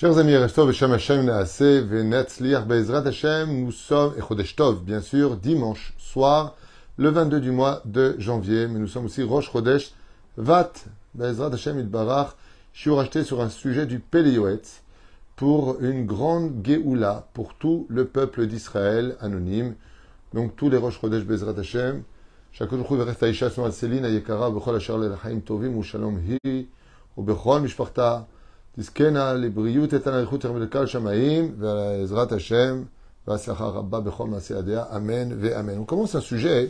Chers amis, Restov Hashem Hashem Naase Venetzliar Bezrat Hashem, nous sommes, et Chodesh Tov, bien sûr, dimanche soir, le 22 du mois de janvier, mais nous sommes aussi Rosh Chodesh Vat, Bezrat Hashem Idbarach, Shiur acheté sur un sujet du Péléoetz, pour une grande Géoula, pour tout le peuple d'Israël, anonyme, donc tous les Rosh Chodesh Bezrat Hashem, Shakot Chou Veret Aisha Somal Selin, Ayekara, Bechol Asher Lelachaim Tovim, Ushalom Hi, Ubechol Mishparta, תזכנה לבריאות איתנה איכות ולקהל שמאים ועזרת השם והצלחה רבה בכל מעשי ידיה, אמן ואמן. On commence un sujet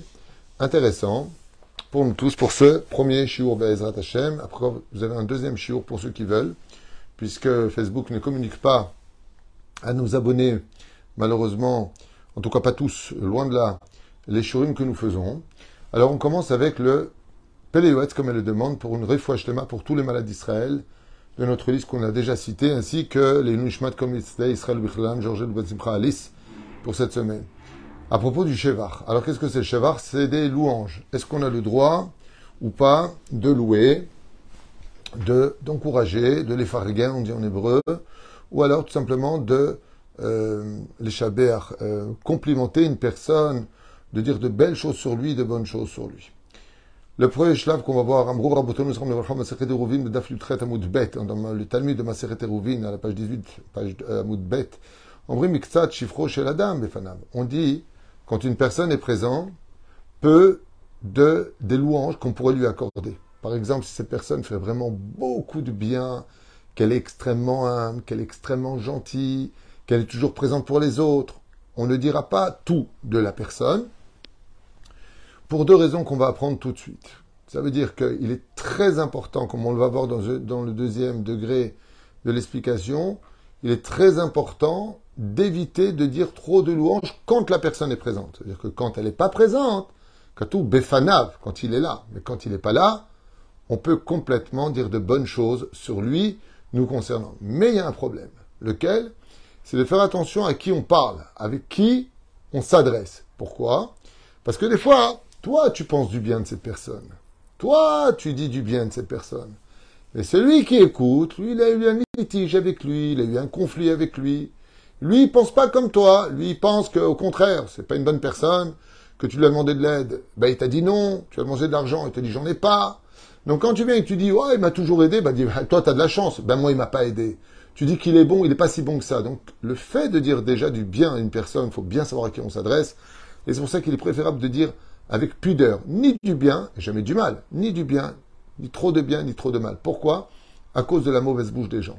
intéressant pour nous tous, pour ce premier shiur Be'ezrat Hashem. Après, vous avez un deuxième shiur pour ceux qui veulent, puisque Facebook ne communique pas à nos abonnés, malheureusement, en tout cas pas tous, loin de là, les shurim que nous faisons. Alors on commence avec le Péléoetz, comme elle le demande, pour une refouach pour tous les malades d'Israël, de notre liste qu'on a déjà cité, ainsi que les Nushmat comme Israël Bichlam, Georges Simcha Alice, pour cette semaine. À propos du Shevar. Alors qu'est-ce que c'est le Shevar? C'est des louanges. Est-ce qu'on a le droit ou pas de louer, de d'encourager, de les farguer, on dit en hébreu, ou alors tout simplement de euh, les chaber, euh, complimenter une personne, de dire de belles choses sur lui, de bonnes choses sur lui? Le premier shlav qu'on va voir, Amrou Rabotonu Sram Levracham Maseret Eruvin, de Daf Yutret Amud Bet, dans le Talmud de Maseret Eruvin, à la page 18, page Amud Bet, Omri Miktsat Shifro Shel Adam Befanav. On dit, quand une personne est présente, peu de, des louanges qu'on pourrait lui accorder. Par exemple, si cette personne fait vraiment beaucoup de bien, qu'elle est extrêmement humble, qu'elle est extrêmement gentille, qu'elle est toujours présente pour les autres, on ne dira pas tout de la personne, pour deux raisons qu'on va apprendre tout de suite. Ça veut dire qu'il est très important, comme on le va voir dans, le deuxième degré de l'explication, il est très important d'éviter de dire trop de louanges quand la personne est présente. C'est-à-dire que quand elle n'est pas présente, quand tout béfanav, quand il est là, mais quand il n'est pas là, on peut complètement dire de bonnes choses sur lui, nous concernant. Mais il y a un problème. Lequel? C'est de faire attention à qui on parle, avec qui on s'adresse. Pourquoi? Parce que des fois, toi, tu penses du bien de cette personne. Toi, tu dis du bien de cette personne. Mais celui qui écoute, lui, il a eu un litige avec lui, il a eu un conflit avec lui. Lui, il pense pas comme toi. Lui, il pense qu'au contraire, c'est pas une bonne personne, que tu lui as demandé de l'aide. Ben, il t'a dit non. Tu as demandé de l'argent, il t'a dit j'en ai pas. Donc, quand tu viens et que tu dis, ouais, il m'a toujours aidé, ben, dis, toi, t'as de la chance. Ben, moi, il m'a pas aidé. Tu dis qu'il est bon, il n'est pas si bon que ça. Donc, le fait de dire déjà du bien à une personne, il faut bien savoir à qui on s'adresse. Et c'est pour ça qu'il est préférable de dire avec pudeur, ni du bien, jamais du mal, ni du bien, ni trop de bien, ni trop de mal. Pourquoi? À cause de la mauvaise bouche des gens.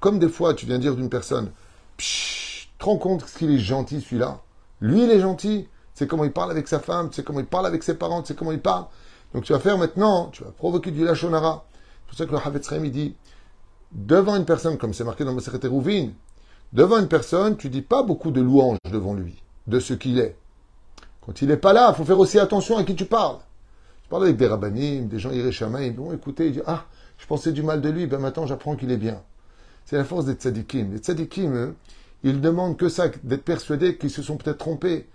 Comme des fois, tu viens dire d'une personne, tu te rends compte qu'il est gentil celui-là? Lui, il est gentil. C'est comment il parle avec sa femme, c'est comment il parle avec ses parents, c'est comment il parle. Donc tu vas faire maintenant, tu vas provoquer du lachonara. C'est pour ça que le Havetz il dit, devant une personne, comme c'est marqué dans le Rouvine, devant une personne, tu dis pas beaucoup de louanges devant lui, de ce qu'il est. Quand il n'est pas là, il faut faire aussi attention à qui tu parles. Tu parles avec des rabbinim, des gens ils vont écouter, ils disent Ah, je pensais du mal de lui, ben maintenant j'apprends qu'il est bien. C'est la force des tzadikim. Les tzadikim, ils demandent que ça, d'être persuadés qu'ils se sont peut-être trompés.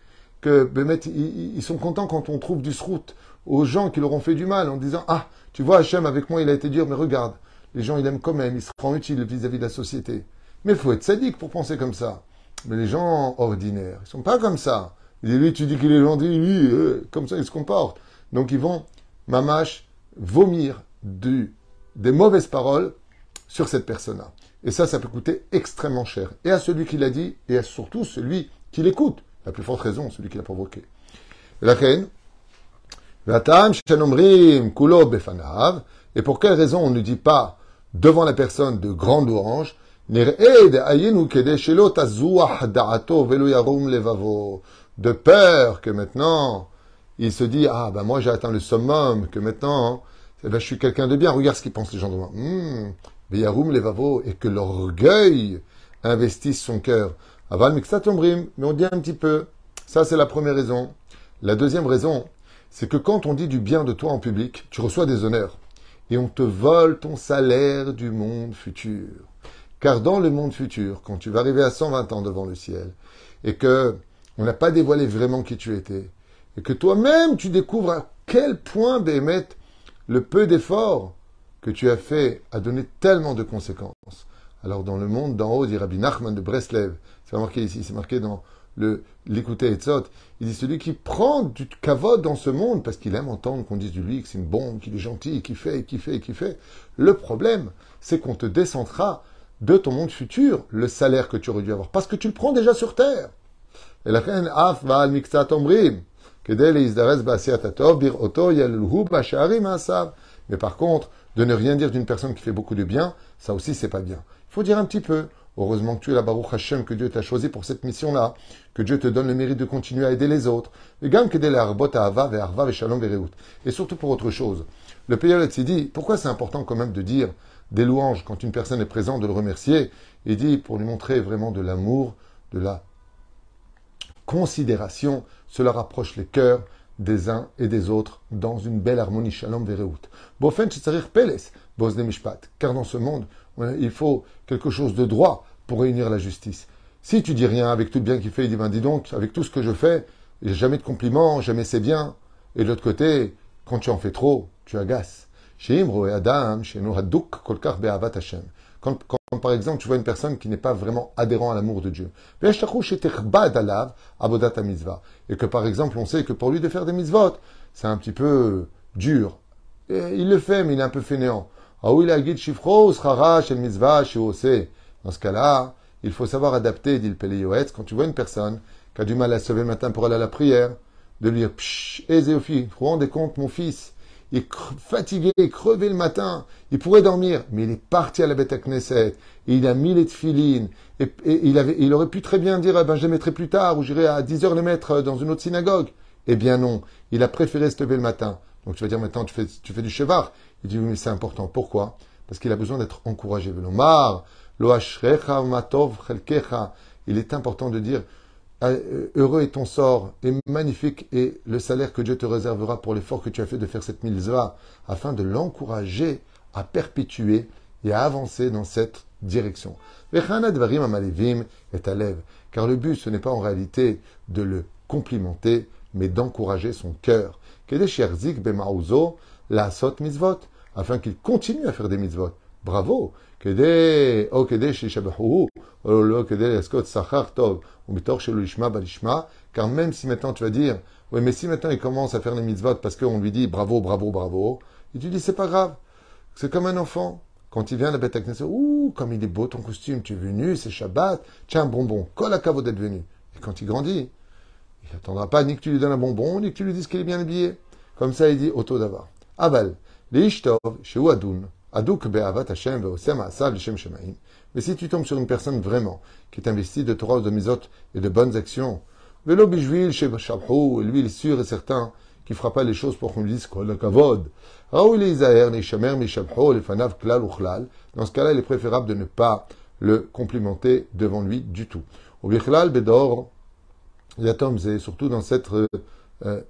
Que ben, ils, sont contents quand on trouve du srout aux gens qui leur ont fait du mal en disant Ah, tu vois, Hachem, avec moi, il a été dur, mais regarde, les gens, ils aiment quand même, ils se rendent utiles vis-à-vis de la société. Mais il faut être sadique pour penser comme ça. Mais les gens ordinaires, ils sont pas comme ça. Dit, lui, tu dis qu'il est gentil, lui, euh, comme ça, il se comporte. Donc, ils vont, mamache, vomir des mauvaises paroles sur cette personne-là. Et ça, ça peut coûter extrêmement cher. Et à celui qui l'a dit, et à surtout celui qui l'écoute. La plus forte raison, celui qui l'a provoqué. La reine, et pour quelle raison on ne dit pas devant la personne de grande orange, de peur que maintenant, il se dit, ah ben moi j'ai atteint le summum, que maintenant, eh ben, je suis quelqu'un de bien, regarde ce qu'ils pensent les gens de moi. Hmm, les vavos, et que l'orgueil investisse son cœur. Aval mais on dit un petit peu. Ça, c'est la première raison. La deuxième raison, c'est que quand on dit du bien de toi en public, tu reçois des honneurs. Et on te vole ton salaire du monde futur. Car dans le monde futur, quand tu vas arriver à 120 ans devant le ciel, et que on n'a pas dévoilé vraiment qui tu étais, et que toi-même tu découvres à quel point, Béhémet, le peu d'efforts que tu as fait a donné tellement de conséquences, Alors dans le monde d'en haut, dit Rabbi Nachman de Breslev, c'est marqué ici, c'est marqué dans le l'écouter Etzot, il dit celui qui prend du kavod dans ce monde parce qu'il aime entendre qu'on dise de lui que c'est une bombe, qu'il est gentil, qu'il fait, qu'il fait, qu'il fait. Le problème, c'est qu'on te descendra de ton monde futur le salaire que tu aurais dû avoir parce que tu le prends déjà sur terre. Et. Mais par contre, de ne rien dire d'une personne qui fait beaucoup de bien, ça aussi c'est pas bien. Il faut dire un petit peu. Heureusement que tu es la Baruch Hashem, que Dieu t'a choisi pour cette mission-là, que Dieu te donne le mérite de continuer à aider les autres. Et surtout pour autre chose. Le s'est dit, pourquoi c'est important quand même de dire des louanges quand une personne est présente, de le remercier? Il dit, pour lui montrer vraiment de l'amour, de la considération, cela rapproche les cœurs des uns et des autres dans une belle harmonie. Shalom vereut. Bofen peles. Car dans ce monde, il faut quelque chose de droit pour réunir la justice. Si tu dis rien avec tout le bien qu'il fait, il dit, ben dis donc, avec tout ce que je fais, j'ai jamais de compliments, jamais c'est bien. Et de l'autre côté, quand tu en fais trop, tu agaces. Adam, quand, par exemple tu vois une personne qui n'est pas vraiment adhérent à l'amour de Dieu, et que par exemple on sait que pour lui de faire des mitzvot, c'est un petit peu dur. Il le fait, mais il est un peu fainéant. Dans ce cas-là, il faut savoir adapter, dit le Péléoetz, quand tu vois une personne qui a du mal à se lever le matin pour aller à la prière, de lui dire, Pshh, Ézéophie, vous vous rendez compte, mon fils, il est fatigué, crevé le matin, il pourrait dormir, mais il est parti à la bête à Knesset, et il a mis les tefilines, et, il, il aurait pu très bien dire, ah ben, je les mettrai plus tard, ou j'irai à 10 heures les mettre dans une autre synagogue. Eh bien non, il a préféré se lever le matin. Donc tu vas dire maintenant, tu fais, du chevar. Il dit, mais c'est important. Pourquoi? Parce qu'il a besoin d'être encouragé. Il est important de dire, euh, heureux est ton sort, et magnifique est le salaire que Dieu te réservera pour l'effort que tu as fait de faire cette mitzvah, afin de l'encourager à perpétuer et à avancer dans cette direction. Car le but, ce n'est pas en réalité de le complimenter, mais d'encourager son cœur. Afin qu'il continue à faire des mitzvot. Bravo! car même si maintenant tu vas dire, oui, mais si maintenant il commence à faire les mitzvot parce qu'on lui dit bravo, bravo, bravo, et tu dis c'est pas grave, c'est comme un enfant. Quand il vient à la bête à ouh, comme il est beau ton costume, tu es venu, c'est Shabbat, tiens un bonbon, colle à cavo d'être venu. Et quand il grandit, il n'attendra pas ni que tu lui donnes un bonbon, ni que tu lui dises qu'il est bien habillé. Comme ça, il dit auto d'avoir. Aval, les chez Ouadoun, Adouk be'avat Hashem ve'osem asav l'Shem shemaim. Mais si tu tombes sur une personne vraiment qui est investie de Torah, de misot et de bonnes actions, velo bishvil chez et lui il est sûr et certain qu'il fera pas les choses pour qu'on lui dise kol kavod. Raoul Isaher nishamer mishabho lefanav klal uchlal. Dans ce cas-là, il est préférable de ne pas le complimenter devant lui du tout. Au bichlal bedor, yatom et surtout dans cette euh, euh,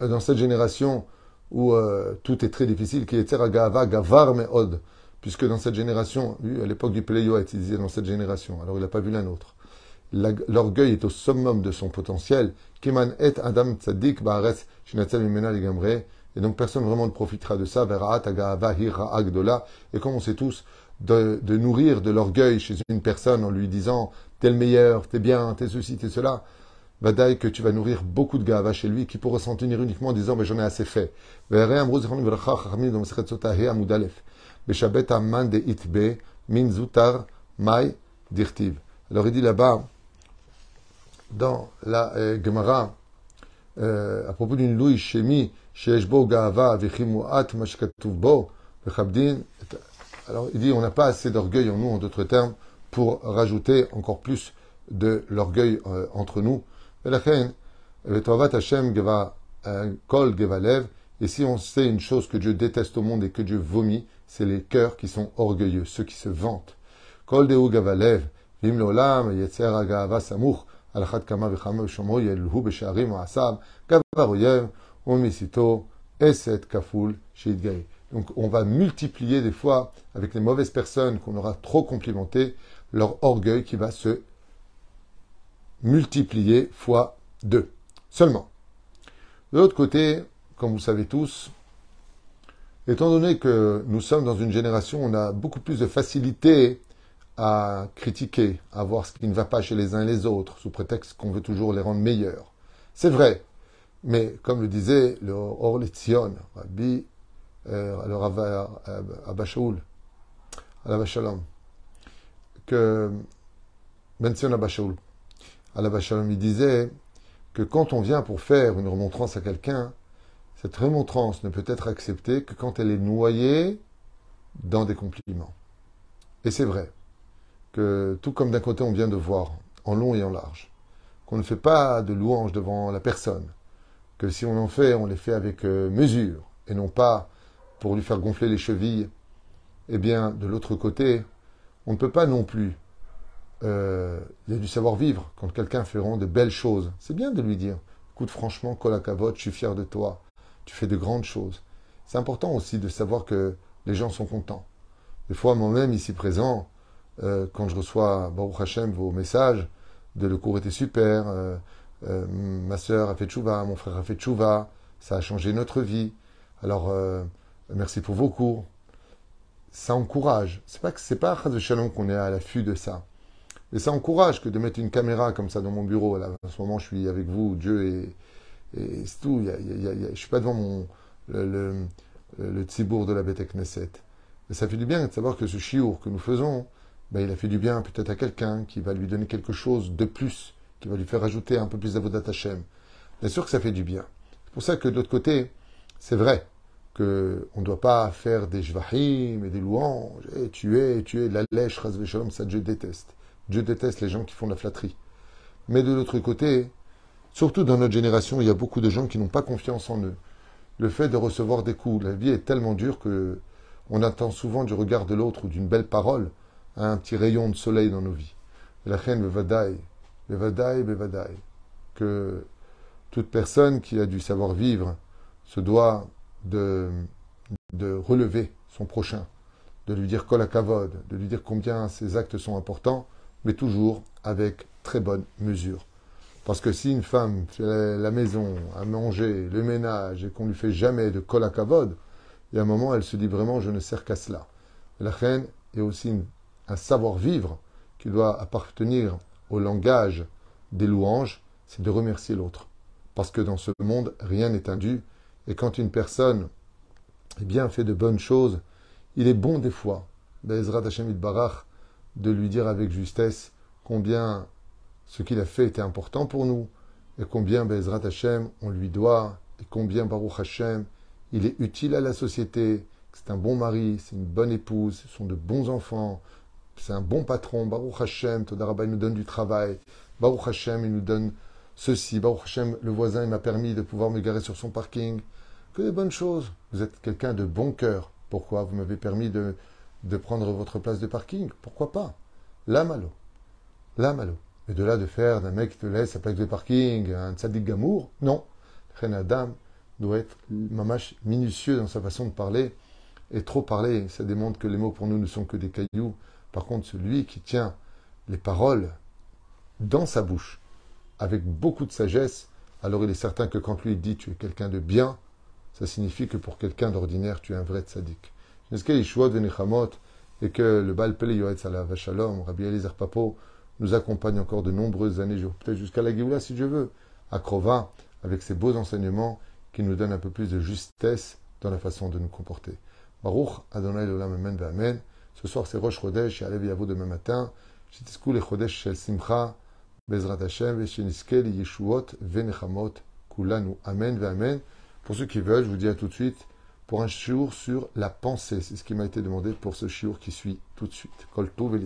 dans cette génération où euh, tout est très difficile, qui est Gava, Gavar Meod, puisque dans cette génération, à l'époque du Péléoët, il disait dans cette génération, alors il n'a pas vu la nôtre. L'orgueil est au summum de son potentiel. Kiman et et donc personne vraiment ne profitera de ça. Et comme on sait tous, de, de nourrir de l'orgueil chez une personne en lui disant t'es le meilleur, t'es bien, t'es ceci, t'es cela, Vadaï que tu vas nourrir beaucoup de gava chez lui qui pourra s'en tenir uniquement en disant mais j'en ai assez fait. Alors il dit là-bas, dans la euh, Gemara, euh, à propos d'une louis shemi, vechimuat bo, alors il dit on n'a pas assez d'orgueil en nous, en d'autres termes, pour rajouter encore plus de l'orgueil euh, entre nous. Et si on sait une chose que Dieu déteste au monde et que Dieu vomit, c'est les cœurs qui sont orgueilleux, ceux qui se vantent. Kol deu gavalev, vim leolam, yetzer agava samuch, alachat kama vechama v'shomro yelhu b'sharim ha'asab, gavar oyev, misito, eset kaful, sheitgai. Donc on va multiplier des fois, avec les mauvaises personnes qu'on aura trop complimentées, leur orgueil qui va se multiplié fois 2 seulement. De l'autre côté, comme vous savez tous, Étant donné que nous sommes dans une génération où on a beaucoup plus de facilité à critiquer, à voir ce qui ne va pas chez les uns et les autres, sous prétexte qu'on veut toujours les rendre meilleurs. C'est vrai, mais comme le disait le Orletzion, Rabbi, euh, le Rav Abba que Benzion Abba Shalom, il disait que quand on vient pour faire une remontrance à quelqu'un, cette remontrance ne peut être acceptée que quand elle est noyée dans des compliments. Et c'est vrai que tout comme d'un côté on vient de voir, en long et en large, qu'on ne fait pas de louanges devant la personne, que si on en fait, on les fait avec euh, mesure, et non pas pour lui faire gonfler les chevilles, eh bien, de l'autre côté, on ne peut pas non plus. Euh, il y a du savoir-vivre quand quelqu'un fait vraiment de belles choses. C'est bien de lui dire écoute, franchement, Kolakavot, je suis fier de toi. Tu fais de grandes choses. C'est important aussi de savoir que les gens sont contents. Des fois, moi-même, ici présent, euh, quand je reçois, Baruch Hashem, vos messages, de le cours était super, euh, ma soeur a fait tchouva, mon frère a fait tchouva, ça a changé notre vie. Alors, merci pour vos cours. Ça encourage. C'est pas c'est pas à Shalom qu'on est à l'affût de ça. Mais ça encourage que de mettre une caméra comme ça dans mon bureau. Là, en ce moment, je suis avec vous, Dieu, et, et c'est tout. Y je suis pas devant le, le, de la Beth Knesset. Mais ça fait du bien de savoir que ce chiour que nous faisons, ben, il a fait du bien peut-être à quelqu'un qui va lui donner quelque chose de plus, qui va lui faire ajouter un peu plus d'avodat Hashem. Bien sûr que ça fait du bien. C'est pour ça que de l'autre côté, c'est vrai qu'on ne doit pas faire des jvahim et des louanges, et tu es, tu es la lèche, shalom, ça Dieu déteste. Dieu déteste les gens qui font de la flatterie. Mais de l'autre côté, surtout dans notre génération, il y a beaucoup de gens qui n'ont pas confiance en eux. Le fait de recevoir des coups, la vie est tellement dure que on attend souvent du regard de l'autre ou d'une belle parole un petit rayon de soleil dans nos vies. La reine Bevadaï, Bevadaï, Bevadaï, que toute personne qui a du savoir-vivre se doit de, de relever son prochain, de lui dire kol de lui dire combien ses actes sont importants, mais toujours avec très bonne mesure. Parce que si une femme fait la maison, à manger, le ménage, et qu'on lui fait jamais de kol kavod, il y a un moment, elle se dit vraiment, je ne sers qu'à cela. La reine est aussi un savoir-vivre qui doit appartenir au langage des louanges, c'est de remercier l'autre. Parce que dans ce monde, rien n'est indu. Et quand une personne est bien fait de bonnes choses, il est bon des fois, Bezrat Hashem Barach, de lui dire avec justesse combien ce qu'il a fait était important pour nous, et combien Bezrat Hashem on lui doit, et combien Baruch Hashem il est utile à la société, c'est un bon mari, c'est une bonne épouse, ce sont de bons enfants, c'est un bon patron. Baruch Hashem, Todarabah, il nous donne du travail. Baruch Hashem, il nous donne ceci. Baruch Hashem, le voisin, il m'a permis de pouvoir me garer sur son parking. Que des bonnes choses. Vous êtes quelqu'un de bon cœur. Pourquoi Vous m'avez permis de, de prendre votre place de parking. Pourquoi pas? La malo. La malo. Mais de là de faire d'un mec qui te laisse sa place de parking, un tzaddik gamour, non. Ren Adam doit être mamache minutieux dans sa façon de parler. Et trop parler, ça démontre que les mots pour nous ne sont que des cailloux. Par contre, celui qui tient les paroles dans sa bouche avec beaucoup de sagesse, alors il est certain que quand lui dit tu es quelqu'un de bien, ça signifie que pour quelqu'un d'ordinaire, tu es un vrai tzaddik Et que le Baal Pele Yoetz Shalom, Rabbi Eliezer Papo, nous accompagne encore de nombreuses années, peut-être jusqu'à la Géoula si je veux, à Krova, avec ses beaux enseignements qui nous donnent un peu plus de justesse dans la façon de nous comporter. Baruch Adonai Olam Amen Amen. Ce soir, c'est Rosh Chodesh, et allez vous demain matin. שתזכו לחודש של שמחה, בעזרת השם, ושנזכה לישועות ונחמות כולנו. Amen Amen. Pour ceux qui veulent, je vous dis à tout de suite, pour un shiur sur la pensée. C'est ce qui m'a été demandé pour ce shiur qui suit tout de suite. Kol Tov